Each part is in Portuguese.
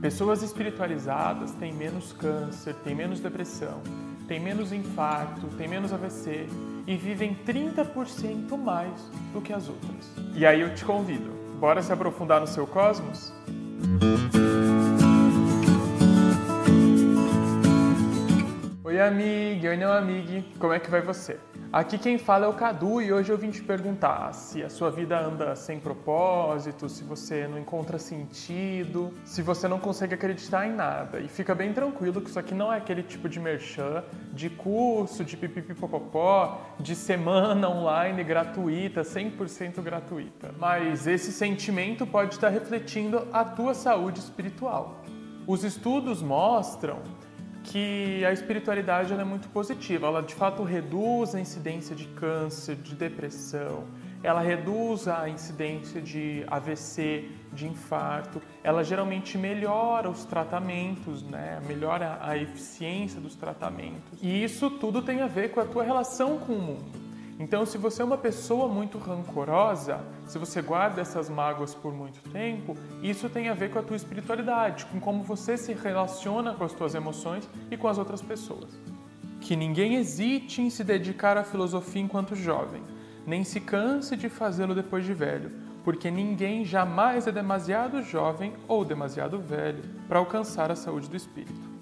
Pessoas espiritualizadas têm menos câncer, têm menos depressão, têm menos infarto, têm menos AVC e vivem 30% mais do que as outras. E aí eu te convido, bora se aprofundar no seu cosmos? Oi, amiga, oi, não amiga, como é que vai você? Aqui quem fala é o Cadu e hoje eu vim te perguntar se a sua vida anda sem propósito, se você não encontra sentido, se você não consegue acreditar em nada. E fica bem tranquilo que isso aqui não é aquele tipo de merchan, de curso, de pipipipopopó, de semana online gratuita, 100% gratuita. Mas esse sentimento pode estar refletindo a tua saúde espiritual. Os estudos mostram que a espiritualidade é muito positiva. Ela de fato reduz a incidência de câncer, de depressão, ela reduz a incidência de AVC, de infarto, ela geralmente melhora os tratamentos, né? melhora a eficiência dos tratamentos. E isso tudo tem a ver com a tua relação com o mundo. Então, se você é uma pessoa muito rancorosa, se você guarda essas mágoas por muito tempo, isso tem a ver com a tua espiritualidade, com como você se relaciona com as tuas emoções e com as outras pessoas. Que ninguém hesite em se dedicar à filosofia enquanto jovem, nem se canse de fazê-lo depois de velho, porque ninguém jamais é demasiado jovem ou demasiado velho para alcançar a saúde do espírito.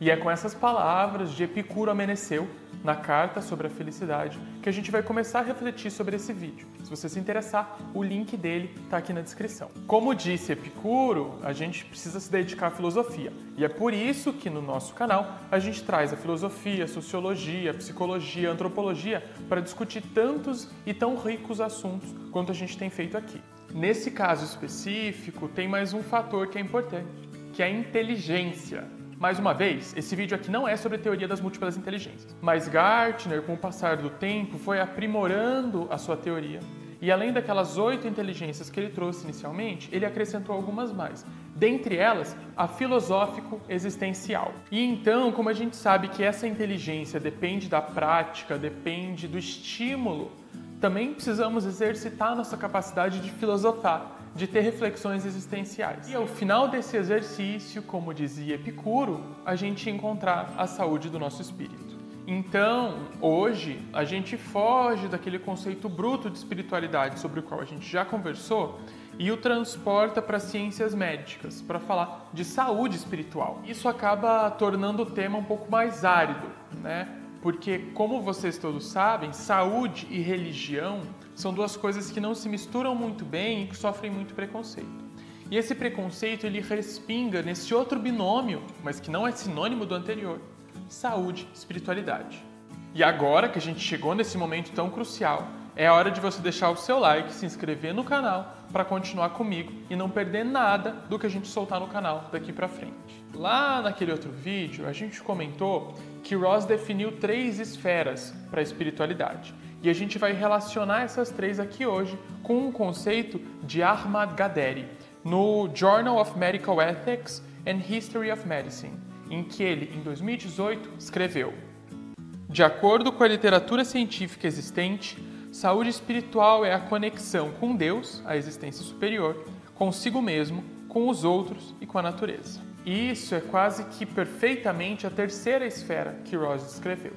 E é com essas palavras de Epicuro Ameneceu, na carta sobre a felicidade, que a gente vai começar a refletir sobre esse vídeo. Se você se interessar, o link dele está aqui na descrição. Como disse Epicuro, a gente precisa se dedicar à filosofia. E é por isso que no nosso canal a gente traz a filosofia, a sociologia, a psicologia, a antropologia para discutir tantos e tão ricos assuntos quanto a gente tem feito aqui. Nesse caso específico, tem mais um fator que é importante, que é a inteligência. Mais uma vez, esse vídeo aqui não é sobre a teoria das múltiplas inteligências, mas Gartner, com o passar do tempo, foi aprimorando a sua teoria. E além daquelas oito inteligências que ele trouxe inicialmente, ele acrescentou algumas mais. Dentre elas, a filosófico-existencial. E então, como a gente sabe que essa inteligência depende da prática, depende do estímulo, também precisamos exercitar nossa capacidade de filosofar, de ter reflexões existenciais. E ao final desse exercício, como dizia Epicuro, a gente encontrar a saúde do nosso espírito. Então, hoje, a gente foge daquele conceito bruto de espiritualidade sobre o qual a gente já conversou e o transporta para ciências médicas, para falar de saúde espiritual. Isso acaba tornando o tema um pouco mais árido, né? Porque, como vocês todos sabem, saúde e religião são duas coisas que não se misturam muito bem e que sofrem muito preconceito. E esse preconceito ele respinga nesse outro binômio, mas que não é sinônimo do anterior: saúde espiritualidade. E agora que a gente chegou nesse momento tão crucial, é hora de você deixar o seu like, se inscrever no canal para continuar comigo e não perder nada do que a gente soltar no canal daqui para frente. Lá naquele outro vídeo, a gente comentou que Ross definiu três esferas para a espiritualidade. E a gente vai relacionar essas três aqui hoje com o conceito de Ahmad Gaderi, no Journal of Medical Ethics and History of Medicine, em que ele, em 2018, escreveu: De acordo com a literatura científica existente, saúde espiritual é a conexão com Deus, a existência superior, consigo mesmo, com os outros e com a natureza. Isso é quase que perfeitamente a terceira esfera que Ross descreveu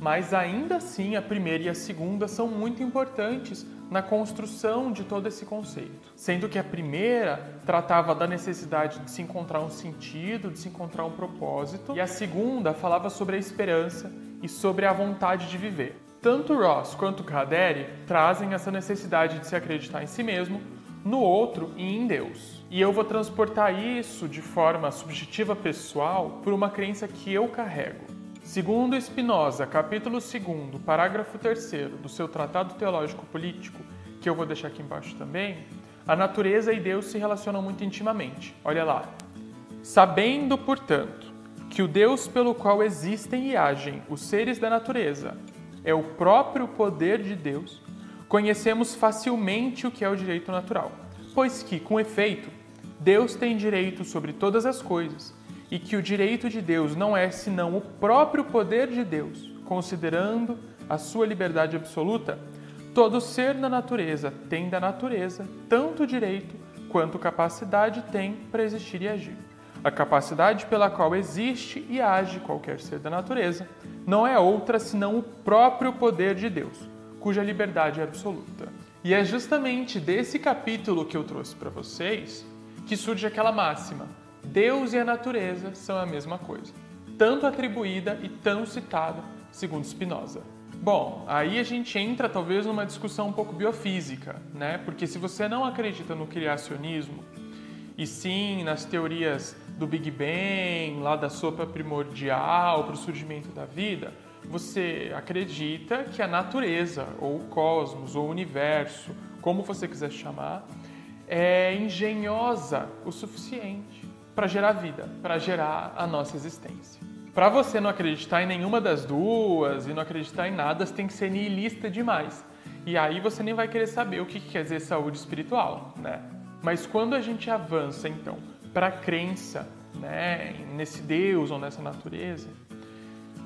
mas ainda assim a primeira e a segunda são muito importantes na construção de todo esse conceito. Sendo que a primeira tratava da necessidade de se encontrar um sentido, de se encontrar um propósito, e a segunda falava sobre a esperança e sobre a vontade de viver. Tanto Ross quanto Kaderi trazem essa necessidade de se acreditar em si mesmo, no outro e em Deus. E eu vou transportar isso de forma subjetiva pessoal por uma crença que eu carrego. Segundo Spinoza, capítulo 2, parágrafo 3 do seu Tratado Teológico Político, que eu vou deixar aqui embaixo também, a natureza e Deus se relacionam muito intimamente. Olha lá. Sabendo, portanto, que o Deus pelo qual existem e agem os seres da natureza é o próprio poder de Deus, conhecemos facilmente o que é o direito natural, pois que, com efeito, Deus tem direito sobre todas as coisas e que o direito de Deus não é senão o próprio poder de Deus, considerando a sua liberdade absoluta, todo ser na natureza tem da natureza tanto direito quanto capacidade tem para existir e agir. A capacidade pela qual existe e age qualquer ser da natureza não é outra senão o próprio poder de Deus, cuja liberdade é absoluta. E é justamente desse capítulo que eu trouxe para vocês que surge aquela máxima: Deus e a natureza são a mesma coisa, tanto atribuída e tão citada, segundo Spinoza. Bom, aí a gente entra talvez numa discussão um pouco biofísica, né? Porque se você não acredita no criacionismo, e sim nas teorias do Big Bang, lá da sopa primordial para o surgimento da vida, você acredita que a natureza, ou o cosmos, ou o universo, como você quiser chamar, é engenhosa o suficiente para gerar vida, para gerar a nossa existência. Para você não acreditar em nenhuma das duas e não acreditar em nada, você tem que ser niilista demais. E aí você nem vai querer saber o que quer dizer saúde espiritual, né? Mas quando a gente avança então para a crença, né, nesse Deus ou nessa natureza,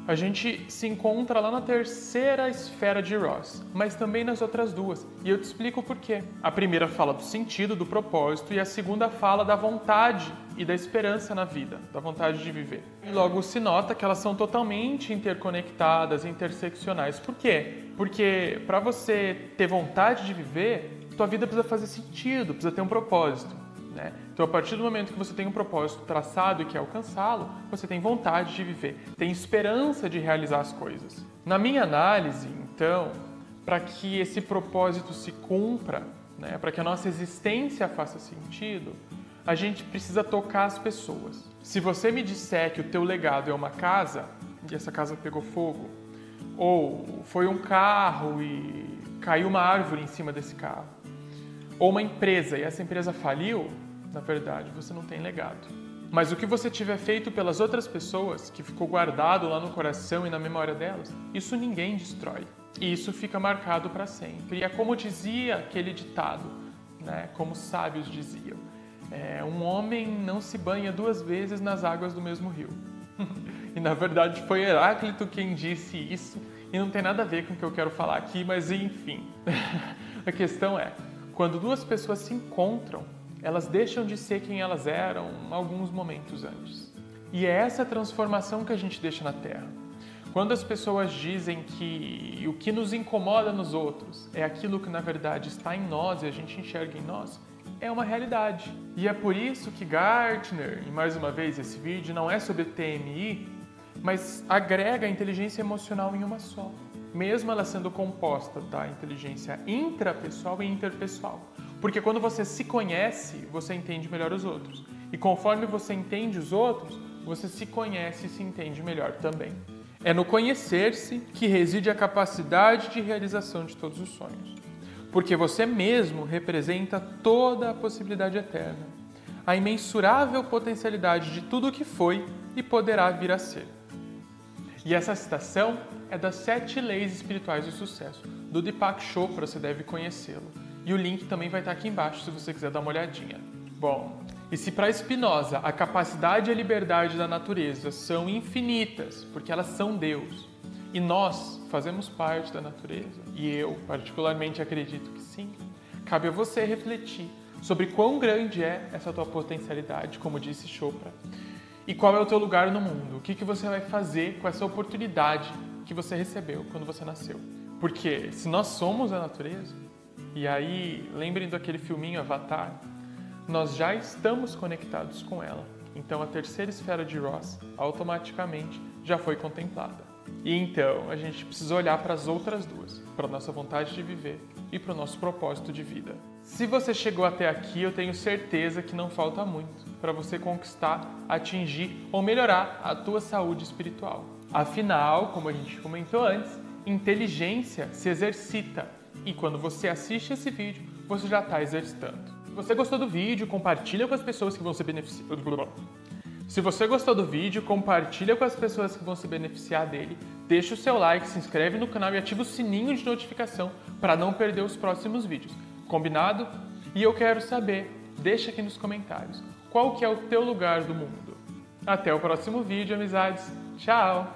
a gente se encontra lá na terceira esfera de Ross, mas também nas outras duas. E eu te explico por quê. A primeira fala do sentido, do propósito, e a segunda fala da vontade e da esperança na vida, da vontade de viver. E logo se nota que elas são totalmente interconectadas, interseccionais. Por quê? Porque para você ter vontade de viver, tua vida precisa fazer sentido, precisa ter um propósito. Né? Então, a partir do momento que você tem um propósito traçado e quer alcançá-lo, você tem vontade de viver, tem esperança de realizar as coisas. Na minha análise, então, para que esse propósito se cumpra, né, para que a nossa existência faça sentido, a gente precisa tocar as pessoas. Se você me disser que o teu legado é uma casa e essa casa pegou fogo, ou foi um carro e caiu uma árvore em cima desse carro, ou uma empresa e essa empresa faliu, na verdade, você não tem legado. Mas o que você tiver feito pelas outras pessoas, que ficou guardado lá no coração e na memória delas, isso ninguém destrói. E isso fica marcado para sempre. E é como dizia aquele ditado, né? como os sábios diziam: é, um homem não se banha duas vezes nas águas do mesmo rio. e na verdade foi Heráclito quem disse isso, e não tem nada a ver com o que eu quero falar aqui, mas enfim. a questão é: quando duas pessoas se encontram, elas deixam de ser quem elas eram alguns momentos antes. E é essa transformação que a gente deixa na Terra. Quando as pessoas dizem que o que nos incomoda nos outros é aquilo que na verdade está em nós e a gente enxerga em nós, é uma realidade. E é por isso que Gartner, e mais uma vez esse vídeo não é sobre TMI, mas agrega a inteligência emocional em uma só, mesmo ela sendo composta da inteligência intrapessoal e interpessoal. Porque quando você se conhece, você entende melhor os outros. E conforme você entende os outros, você se conhece e se entende melhor também. É no conhecer-se que reside a capacidade de realização de todos os sonhos. Porque você mesmo representa toda a possibilidade eterna, a imensurável potencialidade de tudo o que foi e poderá vir a ser. E essa citação é das Sete Leis Espirituais do Sucesso, do Deepak Chopra, você deve conhecê-lo. E o link também vai estar aqui embaixo se você quiser dar uma olhadinha. Bom, e se para Spinoza a capacidade e a liberdade da natureza são infinitas, porque elas são Deus, e nós fazemos parte da natureza, e eu particularmente acredito que sim, cabe a você refletir sobre quão grande é essa tua potencialidade, como disse Chopra, e qual é o teu lugar no mundo, o que, que você vai fazer com essa oportunidade que você recebeu quando você nasceu. Porque se nós somos a natureza, e aí, lembrem daquele filminho Avatar, nós já estamos conectados com ela. Então a terceira esfera de Ross automaticamente já foi contemplada. E então a gente precisa olhar para as outras duas, para nossa vontade de viver e para o nosso propósito de vida. Se você chegou até aqui, eu tenho certeza que não falta muito para você conquistar, atingir ou melhorar a tua saúde espiritual. Afinal, como a gente comentou antes, inteligência se exercita e quando você assiste esse vídeo, você já está exercitando. Se você gostou do vídeo, compartilha com as pessoas que vão se beneficiar. Se você gostou do vídeo, compartilha com as pessoas que vão se beneficiar dele. Deixa o seu like, se inscreve no canal e ativa o sininho de notificação para não perder os próximos vídeos. Combinado? E eu quero saber, deixa aqui nos comentários, qual que é o teu lugar do mundo. Até o próximo vídeo, amizades. Tchau!